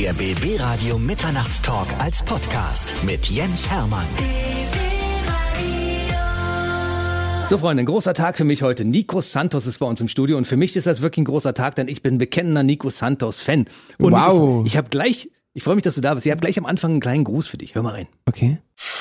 Der BB Radio Mitternachtstalk als Podcast mit Jens Hermann. So, Freunde, ein großer Tag für mich heute. Nico Santos ist bei uns im Studio und für mich ist das wirklich ein großer Tag, denn ich bin ein bekennender Nico Santos-Fan. Und Wow. Nico, ich habe gleich, ich freue mich, dass du da bist. Ich habe gleich am Anfang einen kleinen Gruß für dich. Hör mal rein. Okay.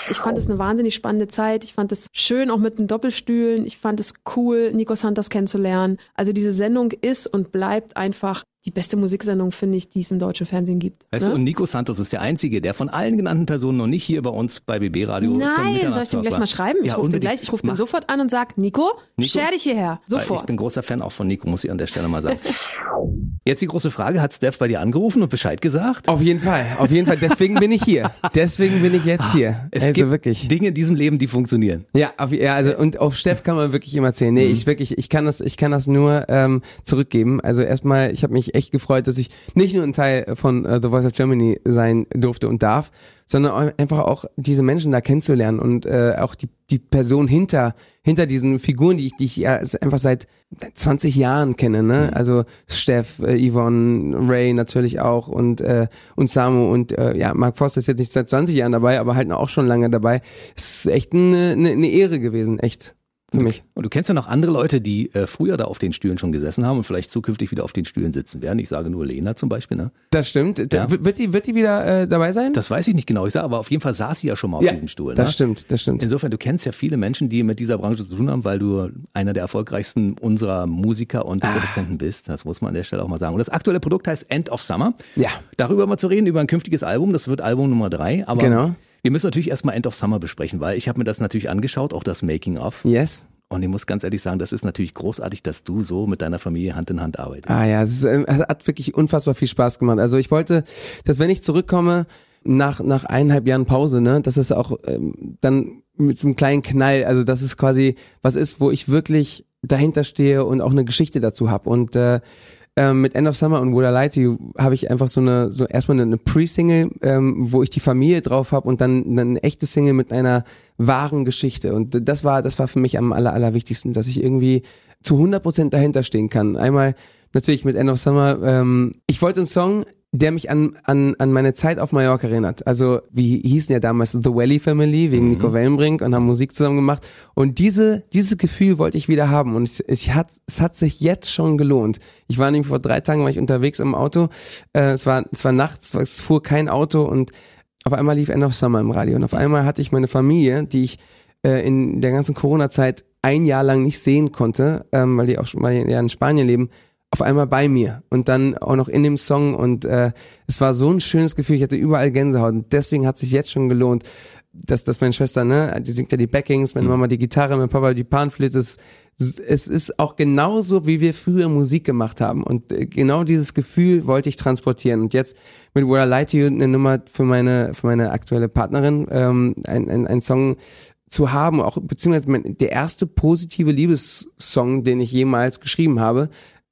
Ich fand es eine wahnsinnig spannende Zeit. Ich fand es schön, auch mit den Doppelstühlen. Ich fand es cool, Nico Santos kennenzulernen. Also diese Sendung ist und bleibt einfach die beste Musiksendung, finde ich, die es im deutschen Fernsehen gibt. Weißt du, ne? und Nico Santos ist der Einzige, der von allen genannten Personen noch nicht hier bei uns bei BB Radio zum Nein, soll ich dem gleich war. mal schreiben? Ich Ja, rufe den gleich, ich rufe den sofort an und sag, Nico, Nico? scher dich hierher. Sofort. Ich bin großer Fan auch von Nico, muss ich an der Stelle mal sagen. Jetzt die große Frage, hat Steph bei dir angerufen und Bescheid gesagt? Auf jeden Fall, auf jeden Fall. Deswegen bin ich hier. Deswegen bin ich jetzt hier. Es also gibt wirklich. Dinge in diesem Leben, die funktionieren. Ja, auf, ja, also und auf Steff kann man wirklich immer zählen. Nee, Mhm. ich wirklich, ich kann das, ich kann das nur ähm, zurückgeben. Also erstmal, ich habe mich echt gefreut, dass ich nicht nur ein Teil von äh, The Voice of Germany sein durfte und darf, sondern einfach auch diese Menschen da kennenzulernen und äh, auch die die Person hinter hinter diesen Figuren, die ich die ich ja einfach seit 20 Jahren kenne, ne? Also Steff, äh, Yvonne, Ray natürlich auch und äh, und Samu und äh, ja, Mark Foster ist jetzt nicht seit 20 Jahren dabei, aber halt auch schon lange dabei. Es ist echt eine, eine, eine Ehre gewesen, echt für mich. Und du kennst ja noch andere Leute, die äh, früher da auf den Stühlen schon gesessen haben und vielleicht zukünftig wieder auf den Stühlen sitzen werden. Ich sage nur Lena zum Beispiel. Ne? Das stimmt. Ja. Wird die wird die wieder äh, dabei sein? Das weiß ich nicht genau. Ich sage, aber auf jeden Fall saß sie ja schon mal auf ja, diesem Stuhl. das ne? stimmt, das stimmt. Insofern, du kennst ja viele Menschen, die mit dieser Branche zu tun haben, weil du einer der erfolgreichsten unserer Musiker und Ah. Produzenten bist. Das muss man an der Stelle auch mal sagen. Und das aktuelle Produkt heißt End of Summer. Ja. Darüber mal zu reden, über ein künftiges Album. Das wird Album Nummer drei. Aber Genau. Wir müssen natürlich erstmal End of Summer besprechen, weil ich habe mir das natürlich angeschaut, auch das Making of. Yes. Und ich muss ganz ehrlich sagen, das ist natürlich großartig, dass du so mit deiner Familie Hand in Hand arbeitest. Ah ja, es, ist, es hat wirklich unfassbar viel Spaß gemacht. Also ich wollte, dass wenn ich zurückkomme nach nach eineinhalb Jahren Pause, ne, dass es auch ähm, dann mit so einem kleinen Knall, also dass es quasi was ist, wo ich wirklich dahinter stehe und auch eine Geschichte dazu habe. Und äh, ähm, mit End of Summer und Would I Lie to You habe ich einfach so eine, so erstmal eine Pre-Single, ähm, wo ich die Familie drauf habe und dann eine echte Single mit einer wahren Geschichte. Und das war, das war für mich am aller, allerwichtigsten, dass ich irgendwie zu 100% dahinter stehen kann. Einmal natürlich mit End of Summer. Ähm, ich wollte einen Song, der mich an, an, an meine Zeit auf Mallorca erinnert. Also, wie hießen ja damals The Valley Family wegen Nico Wellenbrink und haben Musik zusammen gemacht. Und diese, dieses Gefühl wollte ich wieder haben. Und ich, ich hat, es hat sich jetzt schon gelohnt. Ich war nämlich vor drei Tagen war ich unterwegs im Auto. Äh, es war, es war nachts, es fuhr kein Auto und auf einmal lief End of Summer im Radio. Und auf einmal hatte ich meine Familie, die ich äh, in der ganzen Corona-Zeit ein Jahr lang nicht sehen konnte, ähm, weil die auch schon mal ja in Spanien leben, auf einmal bei mir und dann auch noch in dem Song und äh, es war so ein schönes Gefühl, ich hatte überall Gänsehaut und deswegen hat sich jetzt schon gelohnt, dass, dass meine Schwester, ne, die singt ja die Backings, meine Mama die Gitarre, mein Papa die Panflöte, es, es ist auch genauso, wie wir früher Musik gemacht haben. Und äh, genau dieses Gefühl wollte ich transportieren. Und jetzt mit Where I Lie to You eine Nummer für meine, für meine aktuelle Partnerin, ähm, ein, ein, ein Song, zu haben, auch beziehungsweise mein, der erste positive Liebessong, den ich jemals geschrieben habe,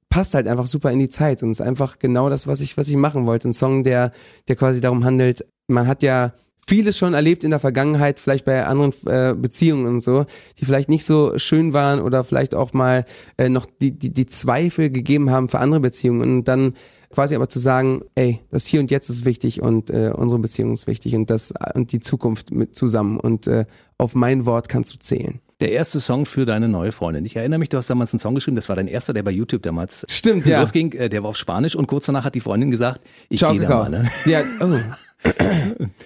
passt halt einfach super in die Zeit und ist einfach genau das, was ich, was ich machen wollte. Ein Song, der, der quasi darum handelt, man hat ja vieles schon erlebt in der Vergangenheit, vielleicht bei anderen äh, Beziehungen und so, die vielleicht nicht so schön waren oder vielleicht auch mal äh, noch die, die, die Zweifel gegeben haben für andere Beziehungen und dann quasi aber zu sagen, ey, das Hier und Jetzt ist wichtig und äh, unsere Beziehung ist wichtig und das und die Zukunft mit zusammen und äh, auf mein Wort kannst du zählen. Der erste Song für deine neue Freundin. Ich erinnere mich, du hast damals einen Song geschrieben, das war dein erster, der bei YouTube damals Stimmt, ja. losging. Äh, Der war auf Spanisch und kurz danach hat die Freundin gesagt, ich gehe da mal. Ne? Ja, oh.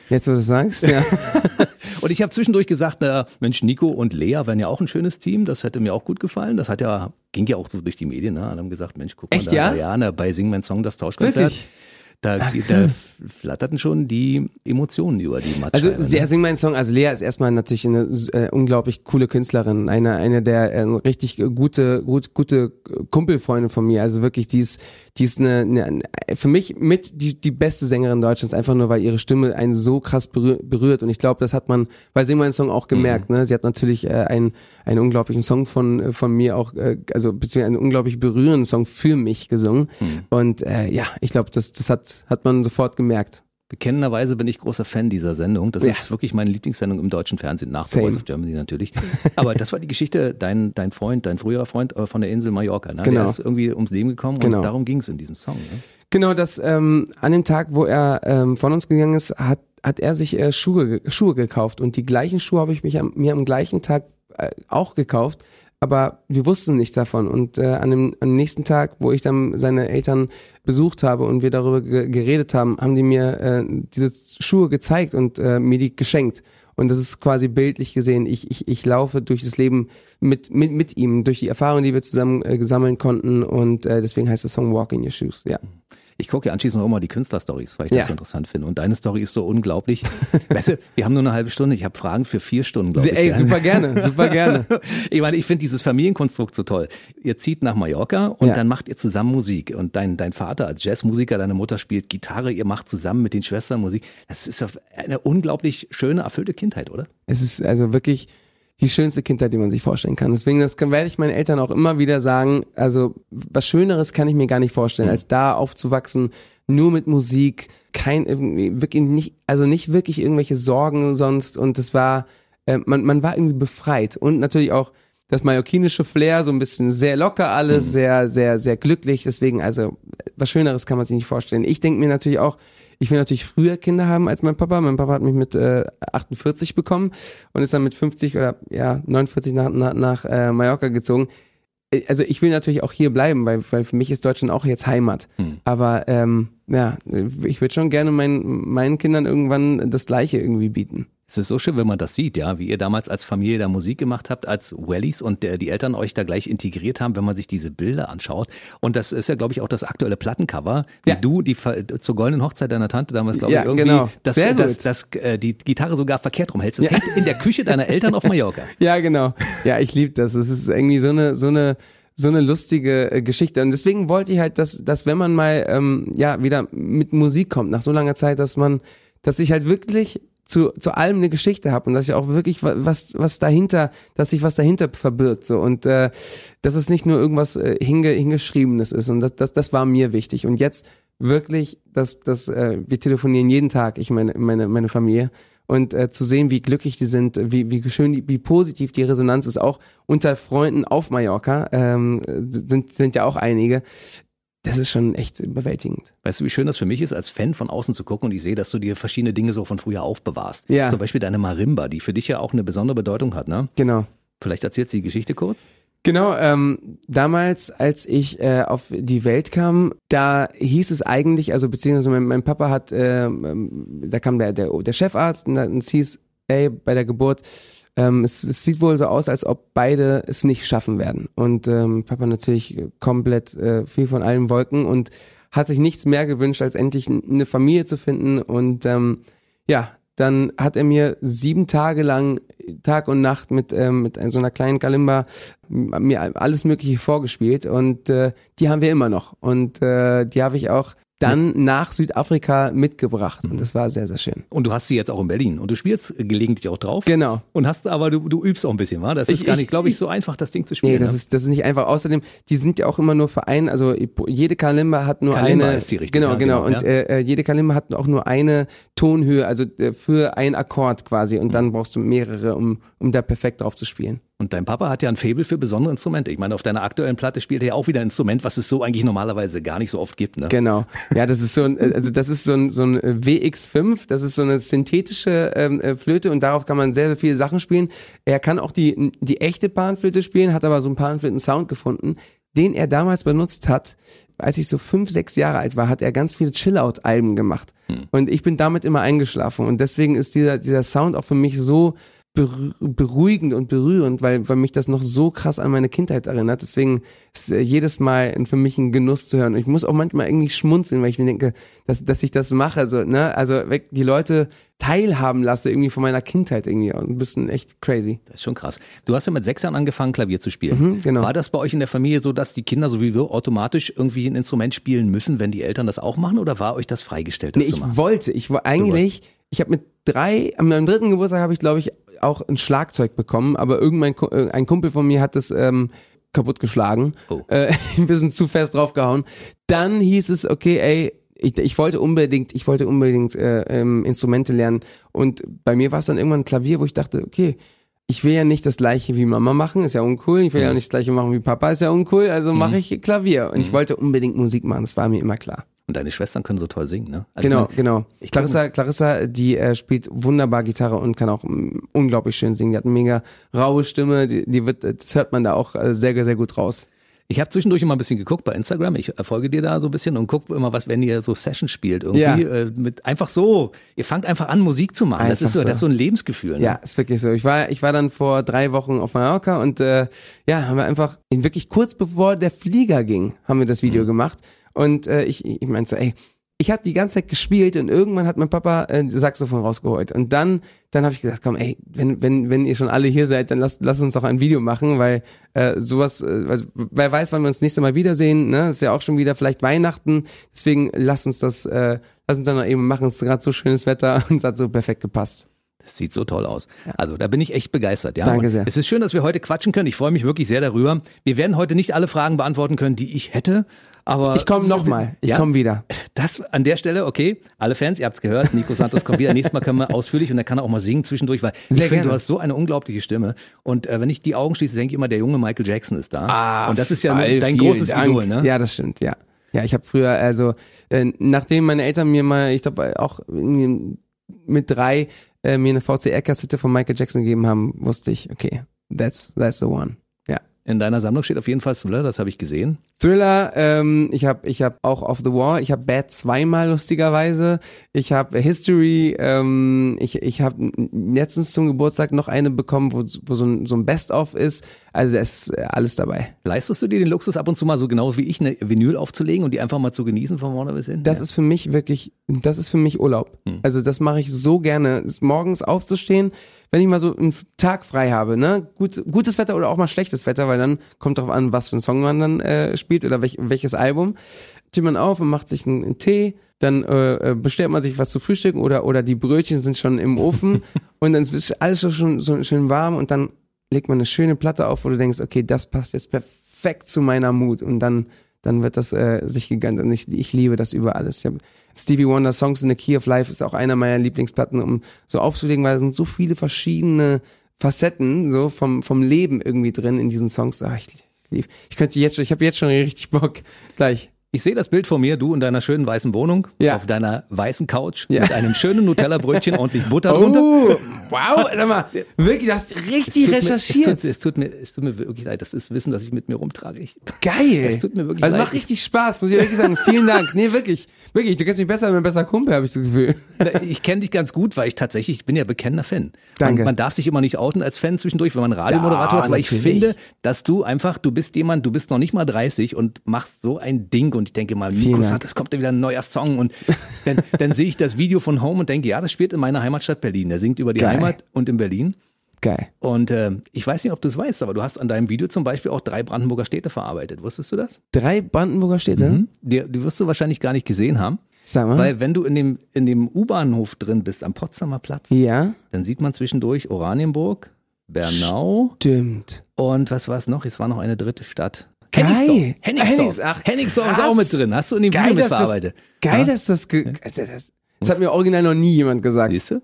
Jetzt, wo du es sagst, ja. Und ich habe zwischendurch gesagt, na, Mensch, Nico und Lea wären ja auch ein schönes Team, das hätte mir auch gut gefallen. Das hat ja, ging ja auch so durch die Medien, ne? Alle haben gesagt, Mensch, guck mal Echt, da, ja? ja, na, bei Sing mein Song, das Tauschkonzert. Wirklich? Da, da flatterten schon die Emotionen über die Matscheibe. Also ne? sehr sing mein Song. Also Lea ist erstmal natürlich eine äh, unglaublich coole Künstlerin, eine eine der äh, richtig gute gut, gute Kumpelfreunde von mir. Also wirklich die ist die ist eine, eine für mich mit die die beste Sängerin Deutschlands einfach nur weil ihre Stimme einen so krass berühr, berührt und ich glaube das hat man bei Sing mein Song auch gemerkt. Ne, sie hat natürlich äh, einen einen unglaublichen Song von von mir auch äh, also beziehungsweise einen unglaublich berührenden Song für mich gesungen und äh, ja ich glaube das das hat hat man sofort gemerkt. Bekennenderweise bin ich großer Fan dieser Sendung. Das Ja. ist wirklich meine Lieblingssendung im deutschen Fernsehen, nach The. Voice of Germany natürlich. Aber das war die Geschichte, dein, dein Freund, dein früherer Freund äh, von der Insel Mallorca. Ne? Genau. Der ist irgendwie ums Leben gekommen Genau. und darum ging es in diesem Song. Ne? Genau, das ähm, an dem Tag, wo er ähm, von uns gegangen ist, hat hat er sich äh, Schuhe Schuhe gekauft und die gleichen Schuhe habe ich mich am, mir am gleichen Tag äh, auch gekauft, aber wir wussten nichts davon und äh, an, dem, an dem nächsten Tag, wo ich dann seine Eltern besucht habe und wir darüber ge geredet haben, haben die mir äh, diese Schuhe gezeigt und äh, mir die geschenkt. Und das ist quasi bildlich gesehen. Ich, ich, ich laufe durch das Leben mit, mit, mit ihm, durch die Erfahrungen, die wir zusammen äh, gesammeln konnten. Und äh, deswegen heißt der Song Walk in Your Shoes. Ja. Ich gucke ja anschließend auch immer die Künstlerstories, weil ich Ja. das so interessant finde. Und deine Story ist so unglaublich. weißt du, wir haben nur eine halbe Stunde. Ich habe Fragen für vier Stunden, glaube ich. Ey, ja. super gerne, super gerne. Ich meine, ich finde dieses Familienkonstrukt so toll. Ihr zieht nach Mallorca und Ja. dann macht ihr zusammen Musik. Und dein, dein Vater als Jazzmusiker, deine Mutter spielt Gitarre, ihr macht zusammen mit den Schwestern Musik. Das ist eine unglaublich schöne, erfüllte Kindheit, oder? Es ist also wirklich die schönste Kindheit, die man sich vorstellen kann. Deswegen, das werde ich meinen Eltern auch immer wieder sagen. Also, was Schöneres kann ich mir gar nicht vorstellen, als da aufzuwachsen, nur mit Musik, kein, irgendwie, wirklich nicht, also nicht wirklich irgendwelche Sorgen sonst. Und das war, äh, man, man war irgendwie befreit. Und natürlich auch das mallorquinische Flair, so ein bisschen sehr locker alles, sehr, sehr, sehr glücklich. Deswegen, also, was Schöneres kann man sich nicht vorstellen. Ich denke mir natürlich auch, ich will natürlich früher Kinder haben als mein Papa. Mein Papa hat mich mit äh, 48 bekommen und ist dann mit 50 oder ja 49 nach, nach, nach äh, Mallorca gezogen. Äh, Also ich will natürlich auch hier bleiben, weil, weil für mich ist Deutschland auch jetzt Heimat. Aber ähm, ja, ich würde schon gerne meinen, meinen Kindern irgendwann das Gleiche irgendwie bieten. Es ist so schön, wenn man das sieht, ja, wie ihr damals als Familie da Musik gemacht habt, als Wellies und der, die Eltern euch da gleich integriert haben, wenn man sich diese Bilder anschaut. Und das ist ja, glaube ich, auch das aktuelle Plattencover, wie Ja. du die zur goldenen Hochzeit deiner Tante damals, glaube Ja, ich, irgendwie, genau. dass, Sehr dass, dass, äh, die Gitarre sogar verkehrt rumhältst. Das hängt in der Küche deiner Eltern auf Mallorca. Ja, genau. Ja, ich liebe das. Es ist irgendwie so eine, so eine, so eine lustige äh, Geschichte. Und deswegen wollte ich halt, dass, dass wenn man mal ähm, ja wieder mit Musik kommt, nach so langer Zeit, dass man, dass ich halt wirklich zu, zu allem eine Geschichte habe und dass ich auch wirklich wa- was, was dahinter, dass sich was dahinter verbirgt. So und äh, dass es nicht nur irgendwas äh, hinge, hingeschriebenes ist. Und das, das, das war mir wichtig. Und jetzt wirklich, dass, dass äh, wir telefonieren jeden Tag, ich meine, meine, meine Familie und äh, zu sehen, wie glücklich die sind, wie, wie schön, die, wie positiv die Resonanz ist, auch unter Freunden auf Mallorca, ähm, sind, sind ja auch einige. Das ist schon echt überwältigend. Weißt du, wie schön das für mich ist, als Fan von außen zu gucken und ich sehe, dass du dir verschiedene Dinge so von früher aufbewahrst. Ja. Zum Beispiel deine Marimba, die für dich ja auch eine besondere Bedeutung hat, ne? Genau. Vielleicht erzählst du die Geschichte kurz? Genau, ähm, damals, als ich äh, auf die Welt kam, da hieß es eigentlich, also beziehungsweise mein, mein Papa hat, ähm, da kam der, der, der Chefarzt und dann es hieß, ey, bei der Geburt, ähm, es, es sieht wohl so aus, als ob beide es nicht schaffen werden. Und ähm, Papa natürlich komplett äh, viel von allen Wolken und hat sich nichts mehr gewünscht, als endlich eine Familie zu finden. Und ähm, ja, dann hat er mir sieben Tage lang Tag und Nacht mit ähm, mit so einer kleinen Kalimba mir alles Mögliche vorgespielt und äh, die haben wir immer noch und äh, die habe ich auch dann nach Südafrika mitgebracht und das war sehr sehr schön. Und du hast sie jetzt auch in Berlin und du spielst gelegentlich auch drauf. Genau. Und hast aber du, du übst auch ein bisschen, wa? Das ist Ich- gar ich- nicht, glaube ich, so einfach, das Ding zu spielen. Nee, das ne? ist das ist nicht einfach. Außerdem, die sind ja auch immer nur Verein, also jede Kalimba hat nur Kalimba eine ist die richtige, genau, ja, genau genau, und ja. äh, äh, jede Kalimba hat auch nur eine Tonhöhe, also äh, für einen Akkord quasi und Mhm. dann brauchst du mehrere, um um da perfekt drauf zu spielen. Und dein Papa hat ja ein Faible für besondere Instrumente. Ich meine, auf deiner aktuellen Platte spielt er ja auch wieder ein Instrument, was es so eigentlich normalerweise gar nicht so oft gibt. Ne? Genau. Ja, das ist so ein, äh, also das ist so ein, so ein äh, WX5, das ist so eine synthetische ähm, äh, Flöte und darauf kann man sehr, sehr viele Sachen spielen. Er kann auch die, die echte Panflöte spielen, hat aber so einen Panflöten-Sound gefunden, den er damals benutzt hat. Als ich so fünf, sechs Jahre alt war, hat er ganz viele Chill-Out-Alben gemacht. Und ich bin damit immer eingeschlafen. Und deswegen ist dieser, dieser Sound auch für mich so beruhigend und berührend, weil, weil mich das noch so krass an meine Kindheit erinnert. Deswegen ist äh, jedes Mal für mich ein Genuss zu hören. Und ich muss auch manchmal irgendwie schmunzeln, weil ich mir denke, dass, dass ich das mache. So, ne? Also weg, die Leute teilhaben lasse irgendwie von meiner Kindheit irgendwie. Ein bisschen echt crazy. Das ist schon krass. Du hast ja mit sechs Jahren angefangen, Klavier zu spielen. Mhm, genau. War das bei euch in der Familie so, dass die Kinder sowieso automatisch irgendwie ein Instrument spielen müssen, wenn die Eltern das auch machen? Oder war euch das freigestellt, das Nee, ich wollte, ich war eigentlich, ich habe mit drei, an meinem dritten Geburtstag habe ich, glaube ich, auch ein Schlagzeug bekommen, aber irgendein äh, ein Kumpel von mir hat das ähm, kaputtgeschlagen, Oh. äh, ein bisschen zu fest draufgehauen. Dann hieß es, okay, ey, ich, ich wollte unbedingt, ich wollte unbedingt äh, ähm, Instrumente lernen und bei mir war es dann irgendwann ein Klavier, wo ich dachte, okay, ich will ja nicht das gleiche wie Mama machen, ist ja uncool. Ich will ja nicht das gleiche machen wie Papa, ist ja uncool. Also mache ich Klavier. Und ich wollte unbedingt Musik machen, das war mir immer klar. Und deine Schwestern können so toll singen, ne? Also Genau, ich mein, genau. ich Clarissa, Clarissa, die äh, spielt wunderbar Gitarre und kann auch mm, unglaublich schön singen. Die hat eine mega raue Stimme, die, die wird, das hört man da auch äh, sehr, sehr gut raus. Ich habe zwischendurch immer ein bisschen geguckt bei Instagram. Ich folge dir da so ein bisschen und guck immer, was, wenn ihr so Sessions spielt. Irgendwie Ja. äh, mit einfach so. Ihr fangt einfach an, Musik zu machen. das ist so, so. das ist so ein Lebensgefühl. Ne? Ja, ist wirklich so. Ich war, ich war dann vor drei Wochen auf Mallorca und äh, ja, haben wir einfach in wirklich kurz bevor der Flieger ging, haben wir das Video gemacht. Und äh, ich, ich meinte so, ey, ich habe die ganze Zeit gespielt und irgendwann hat mein Papa äh, Saxophon rausgeholt. Und dann, dann habe ich gesagt, komm, ey, wenn, wenn, wenn ihr schon alle hier seid, dann lasst, lasst uns doch ein Video machen, weil äh, sowas, äh, also, wer weiß, wann wir uns das nächste Mal wiedersehen, ne? Ist ja auch schon wieder vielleicht Weihnachten. Deswegen lasst uns das, äh, lass uns dann noch eben machen. Es ist gerade so schönes Wetter und es hat so perfekt gepasst. Das sieht so toll aus. Also da bin ich echt begeistert. Ja? Danke Und sehr. Es ist schön, dass wir heute quatschen können. Ich freue mich wirklich sehr darüber. Wir werden heute nicht alle Fragen beantworten können, die ich hätte. Aber Ich komme nochmal. Ich Ja? komme wieder. Das an der Stelle, okay, alle Fans, ihr habt's gehört, Nico Santos kommt wieder. Nächstes Mal können wir ausführlich und dann kann er auch mal singen zwischendurch, weil Sehr ich finde, du hast so eine unglaubliche Stimme. Und äh, wenn ich die Augen schließe, denke ich immer, der junge Michael Jackson ist da. Ah, und das ist ja Fall, dein großes Dank. Idol, ne? Ja, das stimmt, ja. Ja, ich habe früher, also äh, nachdem meine Eltern mir mal, ich glaube auch mit drei äh, mir eine VCR-Kassette von Michael Jackson gegeben haben, wusste ich, okay, that's that's the one. Ja. In deiner Sammlung steht auf jeden Fall Thriller, das habe ich gesehen. Thriller, ähm, ich habe ich hab auch Off the Wall, ich habe Bad zweimal lustigerweise, ich habe History, ähm, ich, ich habe letztens zum Geburtstag noch eine bekommen, wo, wo so ein, so ein Best-of ist, also da ist äh, alles dabei. Leistest du dir den Luxus ab und zu mal so genau wie ich eine Vinyl aufzulegen und die einfach mal zu genießen von vorne bis hin? Das ja. ist für mich wirklich, das ist für mich Urlaub. Also das mache ich so gerne, morgens aufzustehen, wenn ich mal so einen Tag frei habe, ne, gut, gutes Wetter oder auch mal schlechtes Wetter, weil dann kommt drauf an, was für ein Song man dann äh, spielt oder welch, welches Album. Steht man auf und macht sich einen, einen Tee, dann äh, äh, bestellt man sich was zu frühstücken oder oder die Brötchen sind schon im Ofen und dann ist alles so schon so schön warm und dann legt man eine schöne Platte auf, wo du denkst, okay, das passt jetzt perfekt zu meiner Mut und dann dann wird das äh, sich gegönnt und ich, ich liebe das über alles. Ich hab Stevie Wonder Songs in the Key of Life ist auch einer meiner Lieblingsplatten, um so aufzulegen, weil da sind so viele verschiedene Facetten so vom vom Leben irgendwie drin in diesen Songs. Ach, ich, ich lieb. Ich könnte jetzt schon, ich habe jetzt schon richtig Bock gleich. Ich sehe das Bild vor mir, du in deiner schönen weißen Wohnung, Ja. auf deiner weißen Couch, Ja. mit einem schönen Nutella-Brötchen, ordentlich Butter drunter. Oh, wow, sag mal, wirklich, du hast richtig Mir, recherchiert. es, tut, es, tut mir, es tut mir wirklich leid, das ist Wissen, das ich mit mir rumtrage. Ich, Geil. Es tut mir wirklich also leid. macht richtig Spaß, muss ich wirklich sagen. Vielen Dank. Nee, wirklich. Wirklich, du kennst mich besser als mein besser Kumpel, habe ich das Gefühl. ich kenne dich ganz gut, weil ich tatsächlich, ich bin ja bekennender Fan. Danke. Man, man darf sich immer nicht outen als Fan zwischendurch, wenn man Radiomoderator Ja, ist, weil ich natürlich. finde, dass du einfach, du bist jemand, du bist noch nicht mal 30 und machst so ein Ding und ich denke mal, Vielen Dank. sagt, es kommt ja wieder ein neuer Song und dann, dann sehe ich das Video von Home und denke, ja, das spielt in meiner Heimatstadt Berlin. Der singt über die Geil. Heimat und in Berlin. Geil. Und äh, ich weiß nicht, ob du es weißt, aber du hast an deinem Video zum Beispiel auch drei Brandenburger Städte verarbeitet. Wusstest du das? Drei Brandenburger Städte? Mhm. Die, die wirst du wahrscheinlich gar nicht gesehen haben. Sag mal. Weil wenn du in dem, in dem U-Bahnhof drin bist, am Potsdamer Platz, ja, dann sieht man zwischendurch Oranienburg, Bernau stimmt. und was war es noch? Es war noch eine dritte Stadt. Hennigsdorf. Hennigsdorf. Ach, Hennigsdorf ist auch mit drin. Hast du in dem Video Geil, mit dass das, geil, Ja? dass das, ge also das, das hat mir original noch nie jemand gesagt. Siehst du?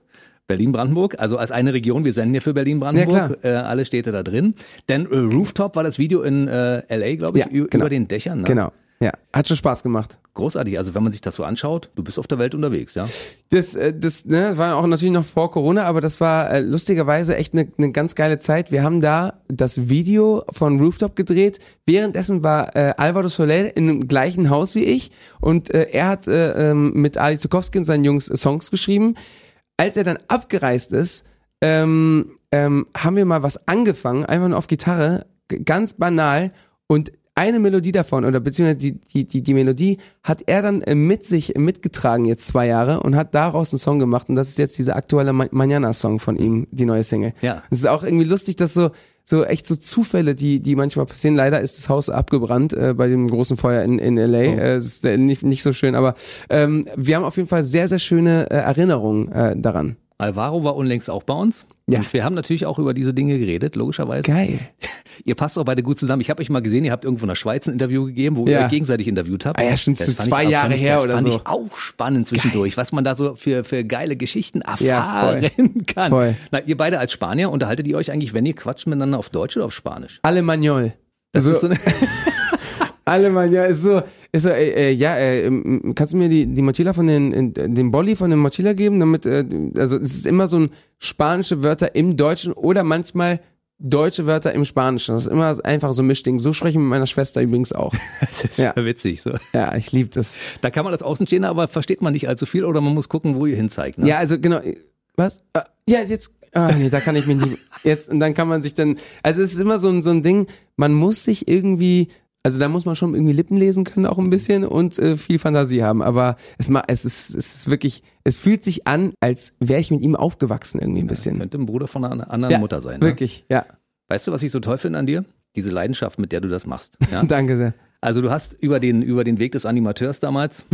Berlin-Brandenburg, also als eine Region, wir senden ja für Berlin-Brandenburg, Ja, äh, alle Städte da drin. Denn äh, Rooftop war das Video in äh, LA, glaube ich, Ja, genau. über den Dächern. Ne? Genau. Ja, hat schon Spaß gemacht. Großartig, also wenn man sich das so anschaut, du bist auf der Welt unterwegs, ja. Das, äh, das, ne, das war auch natürlich noch vor Corona, aber das war äh, lustigerweise echt eine ne ganz geile Zeit. Wir haben da das Video von Rooftop gedreht. Währenddessen war äh, Alvaro Soler in dem gleichen Haus wie ich und äh, er hat äh, ähm, mit Ali Zukowski und seinen Jungs Songs geschrieben. Als er dann abgereist ist, ähm, ähm, haben wir mal was angefangen, einfach nur auf Gitarre, ganz banal und eine Melodie davon oder beziehungsweise die, die, die, die Melodie hat er dann äh, mit sich mitgetragen jetzt zwei Jahre und hat daraus einen Song gemacht und das ist jetzt dieser aktuelle Ma- Manana-Song von ihm, die neue Single. Ja. Es ist auch irgendwie lustig, dass so so echt so Zufälle, die die manchmal passieren. Leider ist das Haus abgebrannt äh, bei dem großen Feuer in in LA. Oh. Äh, es ist äh, nicht nicht so schön, aber ähm, wir haben auf jeden Fall sehr sehr schöne äh, Erinnerungen äh, daran. Alvaro war unlängst auch bei uns. Ja. Und wir haben natürlich auch über diese Dinge geredet, logischerweise. Geil. Ihr passt auch beide gut zusammen. Ich habe euch mal gesehen, ihr habt irgendwo in der Schweiz ein Interview gegeben, wo ihr Ja. euch gegenseitig interviewt habt. Ah ja, stimmt, Das fand zwei ich Jahre fand ich, her das oder fand so. ich auch spannend zwischendurch, was man da so für, für geile Geschichten Ja, erfahren kann. Voll. Na, ihr beide als Spanier, unterhaltet ihr euch eigentlich, wenn ihr quatscht miteinander auf Deutsch oder auf Spanisch? Alemanol. Das Also- ist so eine, Alle Mann, ja, ist so, ist so, äh, äh, ja, äh, ähm, kannst du mir die, die Mochila von den, äh, den Bolli von dem Mochila geben, damit, äh, also es ist immer so ein spanische Wörter im Deutschen oder manchmal deutsche Wörter im Spanischen. Das ist immer einfach so ein Mischding. So spreche ich mit meiner Schwester übrigens auch. Das ist Ja. ja witzig. So. Ja, ich liebe das. Da kann man das Außenstehende, aber versteht man nicht allzu viel oder man muss gucken, wo ihr hinzeigt. Ne? Ja, also genau. Was? Ah, Ja, jetzt. Ah, nee, da kann ich mich nicht. Jetzt, und dann kann man sich dann. Also es ist immer so ein, so ein Ding, man muss sich irgendwie. Also da muss man schon irgendwie Lippen lesen können auch ein bisschen und äh, viel Fantasie haben. Aber es, es, ist, es ist wirklich, es fühlt sich an, als wäre ich mit ihm aufgewachsen irgendwie ein bisschen. Könnte ein Bruder von einer anderen Ja, Mutter sein. Ne? Wirklich, ja. Weißt du, was ich so toll finde an dir? Diese Leidenschaft, mit der du das machst. Ja? Danke sehr. Also du hast über den, über den Weg des Animateurs damals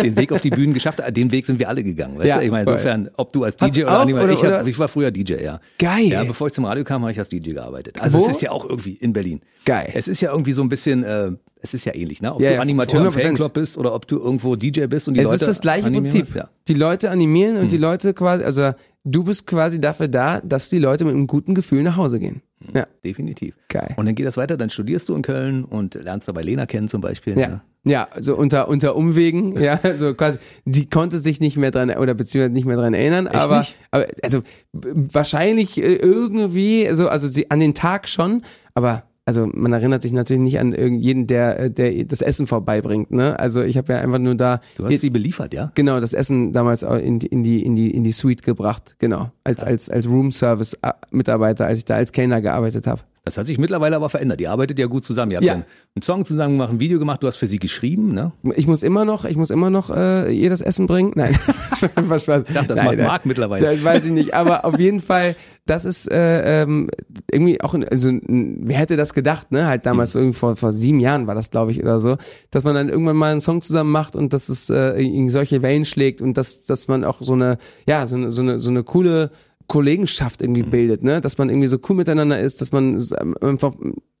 den Weg auf die Bühnen geschafft. Den Weg sind wir alle gegangen. Weißt Ja, du? Ich meine, insofern, ob du als DJ oder auch, oder- ich, hab, oder? ich war früher DJ, ja. Geil. Ja, bevor ich zum Radio kam, habe ich als DJ gearbeitet. Also Wo? es ist ja auch irgendwie in Berlin. Geil. Es ist ja irgendwie so ein bisschen, äh, es ist ja ähnlich, ne? Ob Ja, du Animateur im 100%. Fanclub bist oder ob du irgendwo DJ bist und die es Leute ist das gleiche animieren Prinzip. Ja. Die Leute animieren und Hm. die Leute quasi, also du bist quasi dafür da, dass die Leute mit einem guten Gefühl nach Hause gehen. Ja, Definitiv. geil. Und dann geht das weiter, dann studierst du in Köln und lernst dabei Lena kennen zum Beispiel. Ja. ne? Ja, so unter, unter Umwegen, ja, so quasi, die konnte sich nicht mehr dran, oder beziehungsweise nicht mehr dran erinnern, aber, nicht? aber, also, wahrscheinlich äh, irgendwie, so, also sie, an den Tag schon, aber, also, man erinnert sich natürlich nicht an irgendjeden, der, äh, der das Essen vorbeibringt, ne, also, ich habe ja einfach nur da, Du hast sie beliefert, ja? genau, das Essen damals in die, in die, in die, in die Suite gebracht, genau, als, als, als Room Service äh, Mitarbeiter, als ich da als Kellner gearbeitet habe. Das hat sich mittlerweile aber verändert. Ihr arbeitet ja gut zusammen. Ihr habt Ja. ja. einen Song zusammen gemacht, ein Video gemacht, du hast für sie geschrieben, ne? Ich muss immer noch, ich muss immer noch äh, ihr das Essen bringen. Nein, war Spaß. Ich dachte, das macht. Marc mittlerweile. Das weiß ich nicht, aber auf jeden Fall, das ist äh, ähm, irgendwie auch, ein- also ein- wer hätte das gedacht, ne? Halt damals Mhm. irgendwie vor, vor sieben Jahren war das, glaube ich, oder so, dass man dann irgendwann mal einen Song zusammen macht und dass es äh, irgendwie solche Wellen schlägt und dass, dass man auch so eine, ja, so eine, so eine, so eine coole Kollegenschaft irgendwie Mhm. bildet, ne? Dass man irgendwie so cool miteinander ist, dass man ähm, einfach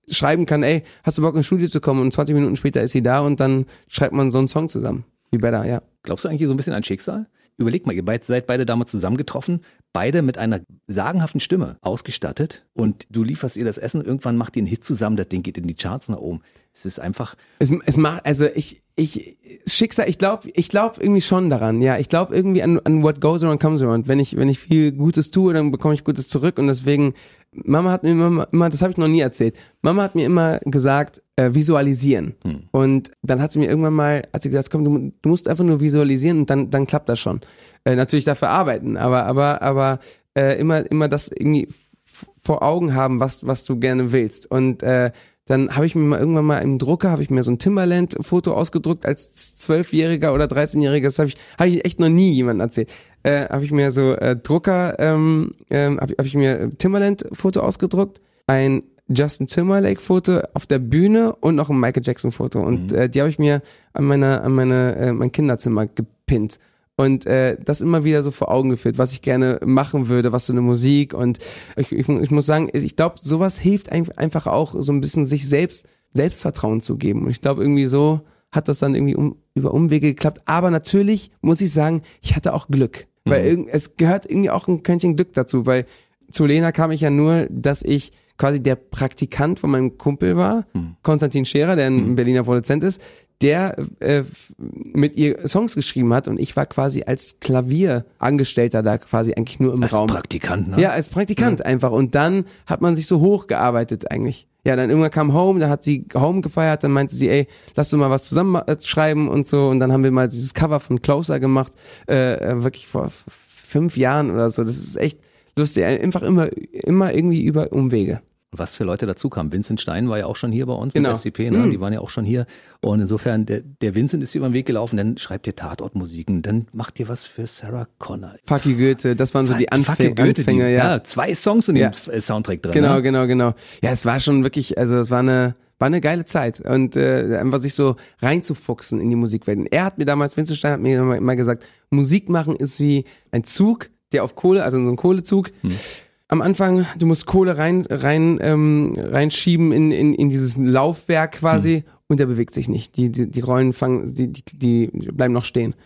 schreiben kann, ey, hast du Bock ins Studio zu kommen? Und 20 Minuten später ist sie da und dann schreibt man so einen Song zusammen. Wie better, ja. Glaubst du eigentlich so ein bisschen an Schicksal? Überleg mal, ihr beid, seid beide damals zusammengetroffen, beide mit einer sagenhaften Stimme ausgestattet und du lieferst ihr das Essen, irgendwann macht ihr einen Hit zusammen, das Ding geht in die Charts nach oben. Es ist einfach, Es, es macht, also ich, ich, Schicksal, ich glaube, ich glaube irgendwie schon daran, ja. Ich glaube irgendwie an, an what goes around comes around. Wenn ich, wenn ich viel Gutes tue, dann bekomme ich Gutes zurück und deswegen, Mama hat mir immer, immer das habe ich noch nie erzählt. Mama hat mir immer gesagt, äh, visualisieren. Und dann hat sie mir irgendwann mal, hat sie gesagt, komm, du, du musst einfach nur visualisieren und dann, dann klappt das schon. Äh, natürlich dafür arbeiten, aber, aber, aber äh, immer, immer das irgendwie vor Augen haben, was, was du gerne willst. Und äh, dann habe ich mir mal irgendwann mal im Drucker, habe ich mir so ein Timberland-Foto ausgedruckt als Zwölfjähriger oder 13-Jähriger. Das habe ich, hab ich echt noch nie jemandem erzählt. Äh, habe ich mir so äh, Drucker, ähm, ähm, habe hab ich mir Timberland-Foto ausgedruckt, ein Justin Timberlake-Foto auf der Bühne und noch ein Michael Jackson-Foto. Und äh, die habe ich mir an meine, an meine, äh, mein Kinderzimmer gepinnt und äh, das immer wieder so vor Augen geführt, was ich gerne machen würde, was so eine Musik und ich, ich, ich muss sagen, ich glaube, sowas hilft ein, einfach auch so ein bisschen sich selbst Selbstvertrauen zu geben. Und ich glaube irgendwie so hat das dann irgendwie um, über Umwege geklappt, aber natürlich muss ich sagen, ich hatte auch Glück, weil irgend, es gehört irgendwie auch ein Quäntchen Glück dazu, weil zu Lena kam ich ja nur, dass ich quasi der Praktikant von meinem Kumpel war, Konstantin Scherer, der ein Berliner Produzent ist, der äh, mit ihr Songs geschrieben hat und ich war quasi als Klavierangestellter da quasi eigentlich nur im als Raum. Praktikant, ne? Ja, als Praktikant einfach. Und dann hat man sich so hochgearbeitet eigentlich. Ja, dann irgendwann kam Home, da hat sie Home gefeiert, dann meinte sie, ey, lass du mal was zusammen äh, schreiben und so. Und dann haben wir mal dieses Cover von Closer gemacht, äh, äh, wirklich vor fünf Jahren oder so. Das ist echt lustig. Einfach immer, immer irgendwie über Umwege. Was für Leute dazu kamen. Vincent Stein war ja auch schon hier bei uns Genau. mit SCP, ne? die waren ja auch schon hier. Und insofern, der, der Vincent ist über den Weg gelaufen, dann schreibt ihr Tatortmusiken, dann macht ihr was für Sarah Connor. Fuck you Goethe, das waren so die you, Goethe, Anfänge, die, ja. Zwei Songs in Ja. dem Soundtrack drin. Genau, ne? genau, genau. Ja, es war schon wirklich, also es war eine, war eine geile Zeit und äh, einfach sich so reinzufuchsen in die Musikwelt. Er hat mir damals, Vincent Stein hat mir immer, immer gesagt, Musik machen ist wie ein Zug, der auf Kohle, also so ein Kohlezug. Am Anfang, du musst Kohle rein, rein, ähm, reinschieben in, in, in dieses Laufwerk quasi und der bewegt sich nicht. Die, die, die Rollen fangen, die, die, die bleiben noch stehen.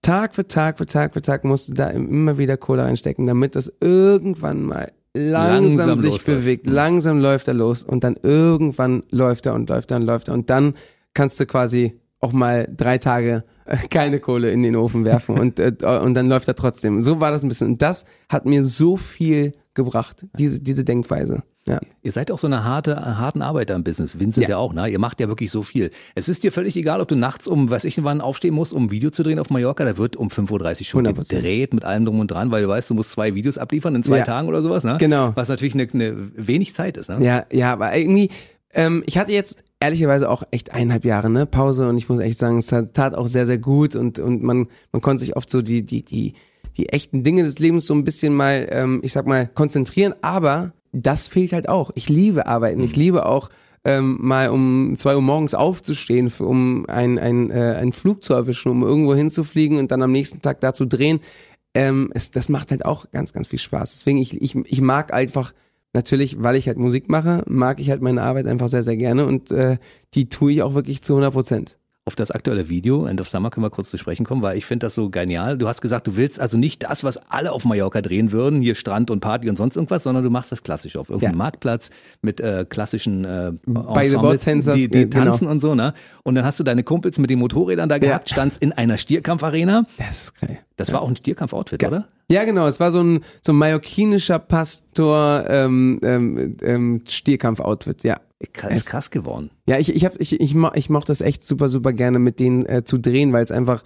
Tag für Tag für Tag für Tag musst du da immer wieder Kohle reinstecken, damit das irgendwann mal langsam, Langsam sich bewegt. Langsam läuft er los und dann irgendwann läuft er und läuft er und läuft er und dann kannst du quasi auch mal drei Tage äh, keine Kohle in den Ofen werfen und, äh, und dann läuft er trotzdem. So war das ein bisschen. Und das hat mir so viel gebracht, diese, diese Denkweise. Ja. Ihr seid auch so eine harte, harten Arbeiter im Business. Vincent ja. ja auch, ne? Ihr macht ja wirklich so viel. Es ist dir völlig egal, ob du nachts um, weiß ich wann, aufstehen musst, um ein Video zu drehen auf Mallorca. Da wird um 5.30 Uhr schon 100%. gedreht mit allem drum und dran, weil du weißt, du musst zwei Videos abliefern in zwei ja. Tagen oder sowas, ne? Genau. Was natürlich eine, eine wenig Zeit ist, ne? Ja, ja, aber irgendwie, ähm, ich hatte jetzt ehrlicherweise auch echt eineinhalb Jahre ne Pause und ich muss echt sagen, es tat auch sehr sehr gut und und man man konnte sich oft so die die die die echten Dinge des Lebens so ein bisschen mal ähm, ich sag mal konzentrieren, aber das fehlt halt auch. Ich liebe Arbeiten. Ich mhm. liebe auch ähm, mal um zwei Uhr morgens aufzustehen, für, um ein, ein, äh, einen Flug zu erwischen, um irgendwo hinzufliegen und dann am nächsten Tag da zu drehen. Ähm, es, das macht halt auch ganz, ganz viel Spaß. Deswegen, ich, ich, ich mag einfach, natürlich, weil ich halt Musik mache, mag ich halt meine Arbeit einfach sehr, sehr gerne und äh, die tue ich auch wirklich zu 100 Prozent auf das aktuelle Video, End of Summer, können wir kurz zu sprechen kommen, weil ich finde das so genial. Du hast gesagt, du willst also nicht das, was alle auf Mallorca drehen würden, hier Strand und Party und sonst irgendwas, sondern du machst das klassisch auf irgendeinem ja. Marktplatz mit äh, klassischen äh, Ensembles, die, die genau. tanzen und so, ne? Und dann hast du deine Kumpels mit den Motorrädern da gehabt, ja. standst in einer Stierkampfarena. Das ist geil. Das ja. war auch ein Stierkampf-Outfit, oder? Ja, genau. Es war so ein so ein mallorquinischer Pastor ähm, ähm, ähm, Stierkampf-Outfit, ja. Krass, ist krass geworden. Ja, ich, ich, hab, ich, ich, ich, ich mochte das echt super, super gerne mit denen äh, zu drehen, weil es einfach,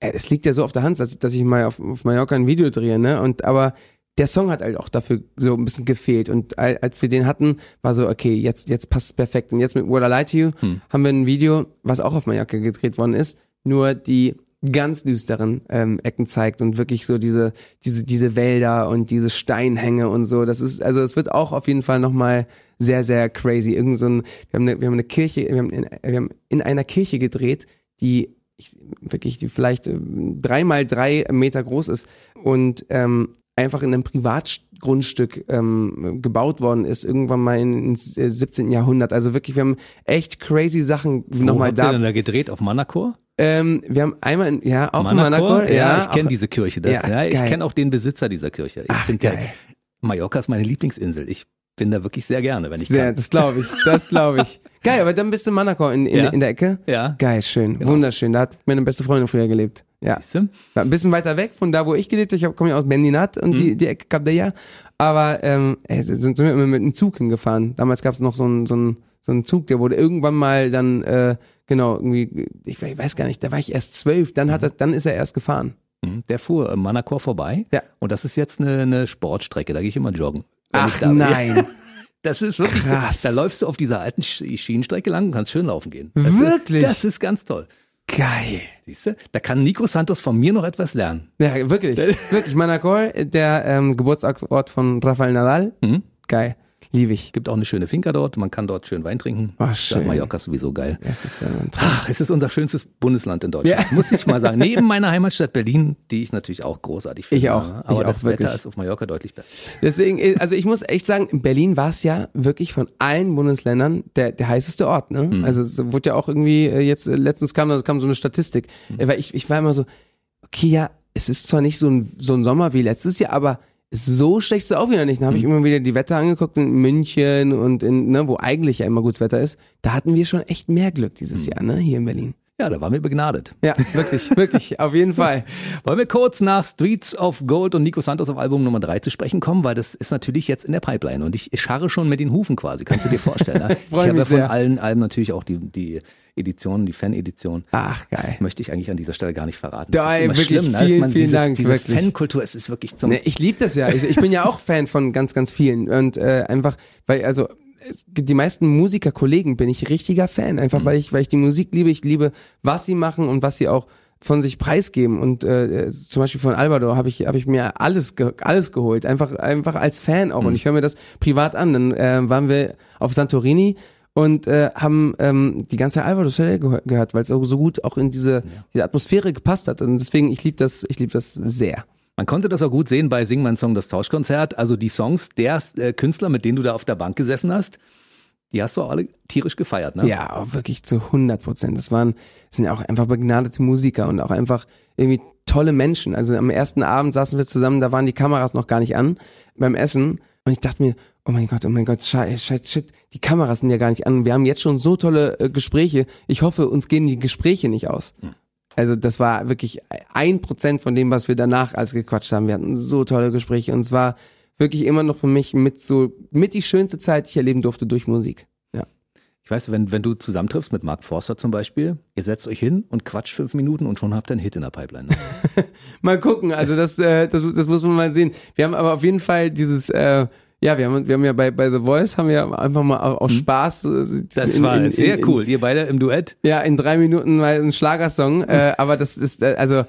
äh, es liegt ja so auf der Hand, dass, dass ich mal auf, auf Mallorca ein Video drehe, ne? Und aber der Song hat halt auch dafür so ein bisschen gefehlt. Und als wir den hatten, war so, okay, jetzt, jetzt passt es perfekt. Und jetzt mit What I Lie to You hm. haben wir ein Video, was auch auf Mallorca gedreht worden ist, nur die ganz düsteren ähm, Ecken zeigt und wirklich so diese diese diese Wälder und diese Steinhänge und so. Das ist also es wird auch auf jeden Fall noch mal sehr, sehr crazy. Irgend so ein, wir haben eine, wir haben eine Kirche, wir haben, in, wir haben in einer Kirche gedreht, die ich, wirklich, die vielleicht äh, drei mal drei Meter groß ist und ähm, einfach in einem Privatgrundstück ähm, gebaut worden ist, irgendwann mal im 17. Jahrhundert. Also wirklich, wir haben echt crazy Sachen nochmal da. Wo denn da gedreht? Auf Manacor? Ähm, wir haben einmal, in, ja, auch Manacor, Manacor ja, ja, ich kenne diese Kirche. Das, ja, ja ich kenne auch den Besitzer dieser Kirche. Ich finde ja, Mallorca ist meine Lieblingsinsel. Ich bin da wirklich sehr gerne, wenn ich sehr, kann. Das glaube ich, das glaube ich. Geil, aber dann bist du in Monaco in, in, ja. in der Ecke. Ja. Geil, schön, genau. wunderschön. Da hat meine beste Freundin früher gelebt. Ja. War ein bisschen weiter weg von da, wo ich gelebt habe. Ich komme ja aus Mendinat und mhm. die, die Ecke Capdella. Aber ähm, ey, sind, sind wir immer mit einem Zug hingefahren. Damals gab es noch so einen so einen, so einen Zug, der wurde irgendwann mal dann, äh, genau, irgendwie, ich, weiß gar nicht, da war ich erst zwölf, dann hat er, dann ist er erst gefahren. Mhm. Der fuhr Manacor vorbei. Ja. Und das ist jetzt eine, eine Sportstrecke, da gehe ich immer joggen. Ach nein. Das ist wirklich krass. Da läufst du auf dieser alten Schienenstrecke lang und kannst schön laufen gehen. Das wirklich? Ist, das ist ganz toll. Geil. Siehst du? Da kann Nico Santos von mir noch etwas lernen. Ja, wirklich. wirklich. Manacor, der ähm, Geburtsort von Rafael Nadal. Mhm. Geil. Liebe ich. Gibt auch eine schöne Finca dort. Man kann dort schön Wein trinken. Ach, schön. Mallorca ist sowieso geil. Es ist, äh, Ach, es ist unser schönstes Bundesland in Deutschland. Ja. Muss ich mal sagen. Neben meiner Heimatstadt Berlin, die ich natürlich auch großartig finde. Ich auch. Aber ich das auch, Wetter wirklich. ist auf Mallorca deutlich besser. Deswegen, äh, also ich muss echt sagen, Berlin war es ja wirklich von allen Bundesländern der, der heißeste Ort. Ne? Mhm. Also es wurde ja auch irgendwie, äh, jetzt letztens kam, kam so eine Statistik. Mhm. Weil ich, ich war immer so, okay, ja, es ist zwar nicht so ein, so ein Sommer wie letztes Jahr, aber so schlecht ist es auch wieder nicht. Dann habe ich mhm. immer wieder die Wetter angeguckt in München und in, ne, wo eigentlich ja immer gutes Wetter ist. Da hatten wir schon echt mehr Glück dieses mhm. Jahr, ne, hier in Berlin. Ja, da waren wir begnadet. Ja, wirklich, wirklich, auf jeden Fall. Wollen wir kurz nach Streets of Gold und Nico Santos auf Album Nummer 3 zu sprechen kommen, weil das ist natürlich jetzt in der Pipeline und ich, scharre schon mit den Hufen quasi, kannst du dir vorstellen. Ne? ich habe ja von allen Alben natürlich auch die, die Edition, die Fan-Edition. Ach, geil. Das möchte ich eigentlich an dieser Stelle gar nicht verraten. Da, ey, wirklich, schlimm, ne? vielen, vielen diese, Dank. Diese. Fankultur, es ist wirklich zum... Ne, ich liebe das ja. Ich, ich bin ja auch Fan von ganz, ganz vielen. Und äh, einfach, weil, also die meisten Musikerkollegen bin ich richtiger Fan, einfach mhm. weil ich, weil ich die Musik liebe, ich liebe, was sie machen und was sie auch von sich preisgeben und äh, zum Beispiel von Albador habe ich habe ich mir alles ge alles geholt einfach einfach als Fan auch mhm. und ich höre mir das privat an dann äh, waren wir auf Santorini und äh, haben ähm, die ganze Alvaro Soler geh gehört, weil es auch so gut auch in diese, ja. diese Atmosphäre gepasst hat. Und deswegen, ich liebe das, ich liebe das sehr. Man konnte das auch gut sehen bei Sing mein Song, das Tauschkonzert. Also die Songs der äh, Künstler, mit denen du da auf der Bank gesessen hast, die hast du auch alle tierisch gefeiert, ne? Ja, wirklich zu 100 Prozent. Das waren, das sind ja auch einfach begnadete Musiker und auch einfach irgendwie tolle Menschen. Also am ersten Abend saßen wir zusammen, da waren die Kameras noch gar nicht an beim Essen und ich dachte mir, oh mein Gott, oh mein Gott, shit, shit, shit, die Kameras sind ja gar nicht an. Wir haben jetzt schon so tolle äh, Gespräche. Ich hoffe, uns gehen die Gespräche nicht aus. Also das war wirklich ein Prozent von dem, was wir danach als gequatscht haben. Wir hatten so tolle Gespräche und es war wirklich immer noch für mich mit so, mit die schönste Zeit, die ich erleben durfte durch Musik. Ja. Ich weiß, wenn, wenn du zusammentriffst mit Mark Forster zum Beispiel, ihr setzt euch hin und quatscht fünf Minuten und schon habt ihr einen Hit in der Pipeline. Ne? Mal gucken, also das, äh, das, das muss man mal sehen. Wir haben aber auf jeden Fall dieses, äh, ja, wir haben, wir haben ja bei, bei The Voice haben wir einfach mal aus Spaß. äh, Das in- war in- in- sehr cool. Ihr beide im Duett. Ja, in drei Minuten mal ein Schlagersong. Äh, aber das ist, äh, also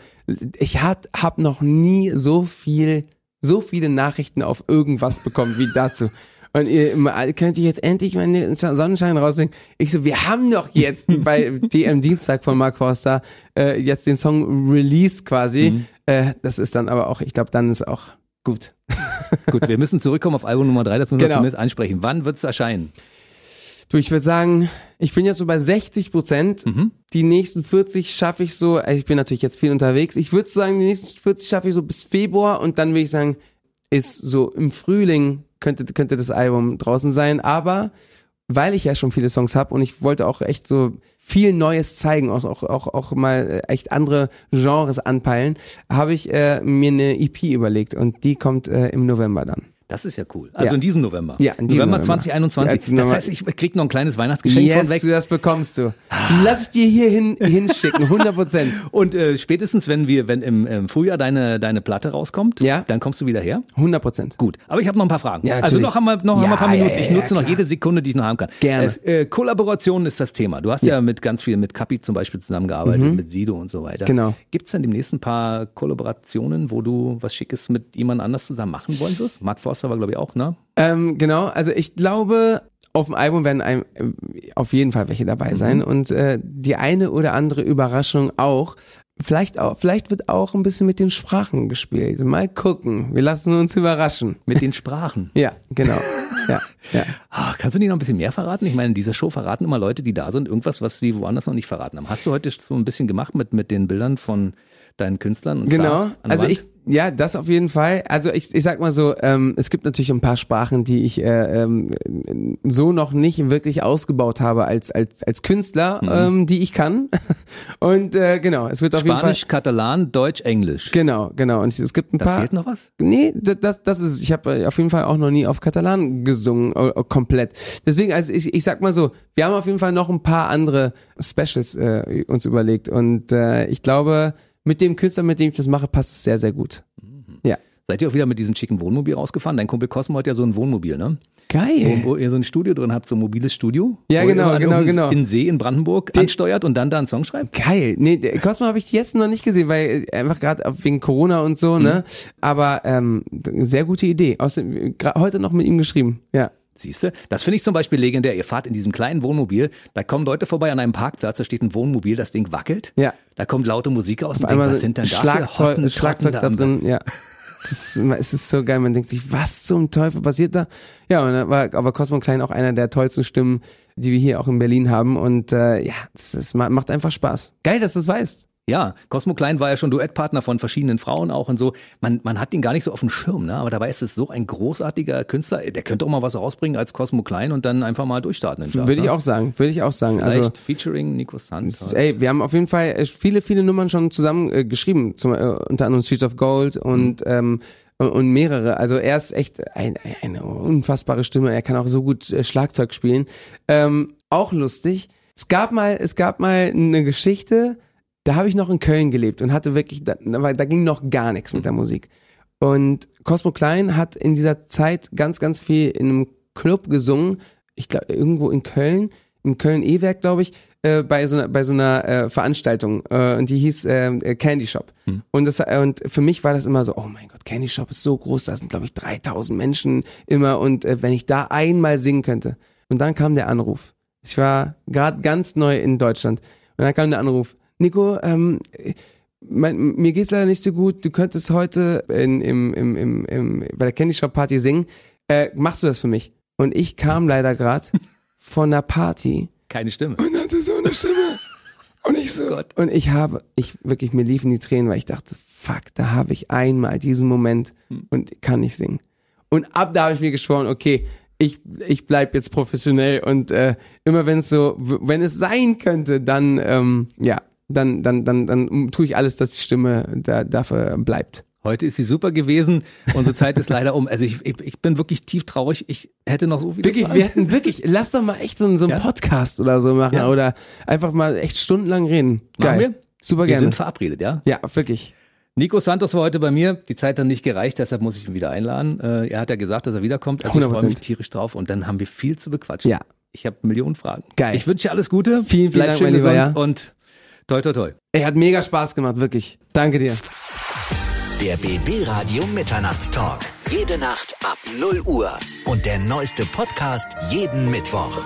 ich hat, hab noch nie so viel, so viele Nachrichten auf irgendwas bekommen wie dazu. Und ihr könnt ihr jetzt endlich mal den Sonnenschein rausbringen? Ich so, wir haben doch jetzt bei DM Dienstag von Mark Forster äh, jetzt den Song released quasi. Äh, das ist dann aber auch, ich glaube, dann ist auch gut. Gut, wir müssen zurückkommen auf Album Nummer drei. das müssen wir Genau. zumindest ansprechen. Wann wird es erscheinen? Du, ich würde sagen, ich bin jetzt so bei 60 Prozent. Mhm. Die nächsten 40 schaffe ich so, also ich bin natürlich jetzt viel unterwegs. Ich würde sagen, die nächsten 40 schaffe ich so bis Februar und dann würde ich sagen, ist so im Frühling könnte, könnte das Album draußen sein. Aber weil ich ja schon viele Songs habe und ich wollte auch echt so viel Neues zeigen, auch, auch, auch, auch mal äh, echt andere Genres anpeilen, habe ich äh, mir eine EP überlegt und die kommt äh, im November dann. Das ist ja cool. Also Ja. in diesem November. Ja, in diesem November November. 2021. Ja, das heißt, ich krieg noch ein kleines Weihnachtsgeschenk yes, von weg. das bekommst du. Lass ich dir hier hin, hinschicken, 100 Prozent. Und äh, spätestens, wenn wir, wenn im, im Frühjahr deine, deine Platte rauskommt, Ja. dann kommst du wieder her. 100 Prozent. Gut, aber ich habe noch ein paar Fragen. Ja, also noch wir, noch Ja, ein paar Minuten. ich nutze noch jede Sekunde, die ich noch haben kann. Gerne. Es, äh, Kollaboration ist das Thema. Du hast ja, mit ganz viel, mit Kapi zum Beispiel zusammengearbeitet, mit Sido und so weiter. Mhm. Genau. Gibt es dann demnächst ein paar Kollaborationen, wo du was Schickes mit jemand anders zusammen machen wollen wirst? Mark Forster war, glaube ich, auch, ne? Ähm, genau, also ich glaube, auf dem Album werden ein, äh, auf jeden Fall welche dabei sein und äh, die eine oder andere Überraschung auch. Vielleicht auch, vielleicht wird auch ein bisschen mit den Sprachen gespielt. Mal gucken. Wir lassen uns überraschen. Mit den Sprachen. Ja, genau. ja, ja. Ah, kannst du nicht noch ein bisschen mehr verraten? Ich meine, in dieser Show verraten immer Leute, die da sind, irgendwas, was sie woanders noch nicht verraten haben. Hast du heute so ein bisschen gemacht mit, mit den Bildern von deinen Künstlern und Genau. Stars an Also Wand? ich, ja, das auf jeden Fall. Also ich, ich sag mal so, ähm, es gibt natürlich ein paar Sprachen, die ich äh, ähm, so noch nicht wirklich ausgebaut habe als als als Künstler, Mhm. ähm, die ich kann. Und äh, genau, es wird auf jeden Spanisch, Fall. Katalan, Deutsch, Englisch. Genau, genau. Und es gibt ein Da paar. fehlt noch was? Nee, das, das, ist, ich habe auf jeden Fall auch noch nie auf Katalan gesungen, äh, äh, komplett. Deswegen, also ich, ich sag mal so, wir haben auf jeden Fall noch ein paar andere Specials äh, uns überlegt. Und äh, ich glaube, mit dem Künstler, mit dem ich das mache, passt es sehr, sehr gut. Ja. Seid ihr auch wieder mit diesem schicken Wohnmobil rausgefahren? Dein Kumpel Cosmo hat ja so ein Wohnmobil, ne? Geil. Wo, wo ihr so ein Studio drin habt, so ein mobiles Studio. Ja, genau, genau, genau. In See in Brandenburg ansteuert und dann da einen Song schreibt? Geil. Nee, Cosmo habe ich jetzt noch nicht gesehen, weil äh, einfach gerade wegen Corona und so, ne? Aber ähm, sehr gute Idee. Außerdem heute noch mit ihm geschrieben. Ja. Siehst du? Das finde ich zum Beispiel legendär. Ihr fahrt in diesem kleinen Wohnmobil, da kommen Leute vorbei an einem Parkplatz, da steht ein Wohnmobil, das Ding wackelt. Ja. Da kommt laute Musik aus und denkt, einmal was sind denn da für Schlagzeug, Schlagzeug da drin, ja. Es ist, es ist so geil, man denkt sich, was zum Teufel passiert da? Ja, und da war aber Cosmo Klein auch einer der tollsten Stimmen, die wir hier auch in Berlin haben und äh, ja, ma- macht einfach Spaß. Geil, dass du es weißt. Ja, Cosmo Klein war ja schon Duettpartner von verschiedenen Frauen auch und so. Man, man hat ihn gar nicht so auf dem Schirm, ne? aber dabei ist es so ein großartiger Künstler. Der könnte auch mal was rausbringen als Cosmo Klein und dann einfach mal durchstarten. Charts, Würde ich ne? auch sagen, würde ich auch sagen. Vielleicht Also featuring Nico Santos. Ey, wir haben auf jeden Fall äh, viele, viele Nummern schon zusammen äh, geschrieben, zum, äh, unter anderem Streets of Gold und ähm, und- und mehrere. Also er ist echt ein, eine unfassbare Stimme. Er kann auch so gut äh, Schlagzeug spielen. Ähm, auch lustig. Es gab mal, es gab mal eine Geschichte. Da habe ich noch in Köln gelebt und hatte wirklich, da, da ging noch gar nichts mit der Musik. Und Cosmo Klein hat in dieser Zeit ganz, ganz viel in einem Club gesungen. Ich glaube, irgendwo in Köln, im Köln-E-Werk, glaube ich, äh, bei so einer, bei so einer äh, Veranstaltung. Äh, und die hieß äh, Candy Shop. Und, das, äh, und für mich war das immer so, oh mein Gott, Candy Shop ist so groß, da sind, glaube ich, 3000 Menschen immer. Und äh, wenn ich da einmal singen könnte. Und dann kam der Anruf. Ich war gerade ganz neu in Deutschland. Und dann kam der Anruf. Nico, ähm, mein, mir geht's leider nicht so gut. Du könntest heute in, im, im, im, im, bei der Candy Shop Party singen. Äh, machst du das für mich? Und ich kam leider gerade von einer Party Keine Stimme. und hatte so eine Stimme. Und ich so. Gott. Und ich habe, ich wirklich, mir liefen die Tränen, weil ich dachte, fuck, da habe ich einmal diesen Moment und kann nicht singen. Und ab da habe ich mir geschworen, okay, ich, ich bleib jetzt professionell und äh, immer wenn es so, wenn es sein könnte, dann, ähm, ja, dann, dann, dann, dann tue ich alles, dass die Stimme da, dafür bleibt. Heute ist sie super gewesen. Unsere Zeit ist leider um. Also ich, ich, ich bin wirklich tief traurig. Ich hätte noch so viel Wirklich, Fragen. wir hätten wirklich, lass doch mal echt so, einen- so einen Ja. Podcast oder so machen Ja. oder einfach mal echt stundenlang reden. Geil. Machen wir? Super Wir gerne. sind verabredet, ja? ja, wirklich. Nico Santos war heute bei mir. Die Zeit hat nicht gereicht, deshalb muss ich ihn wieder einladen. Äh, er hat ja gesagt, dass er wiederkommt. Also ich 100%. freue mich tierisch drauf. Und dann haben wir viel zu bequatschen. Ja. Ich habe Millionen Fragen. Geil. Ich wünsche dir alles Gute. Vielen, vielen Bleib Dank, schön mein Lieber, gesund ja. und toi toi toi. Ey, hat mega Spaß gemacht, wirklich. Danke dir. Der BB Radio Mitternachtstalk. Jede Nacht ab 0 Uhr. Und der neueste Podcast jeden Mittwoch.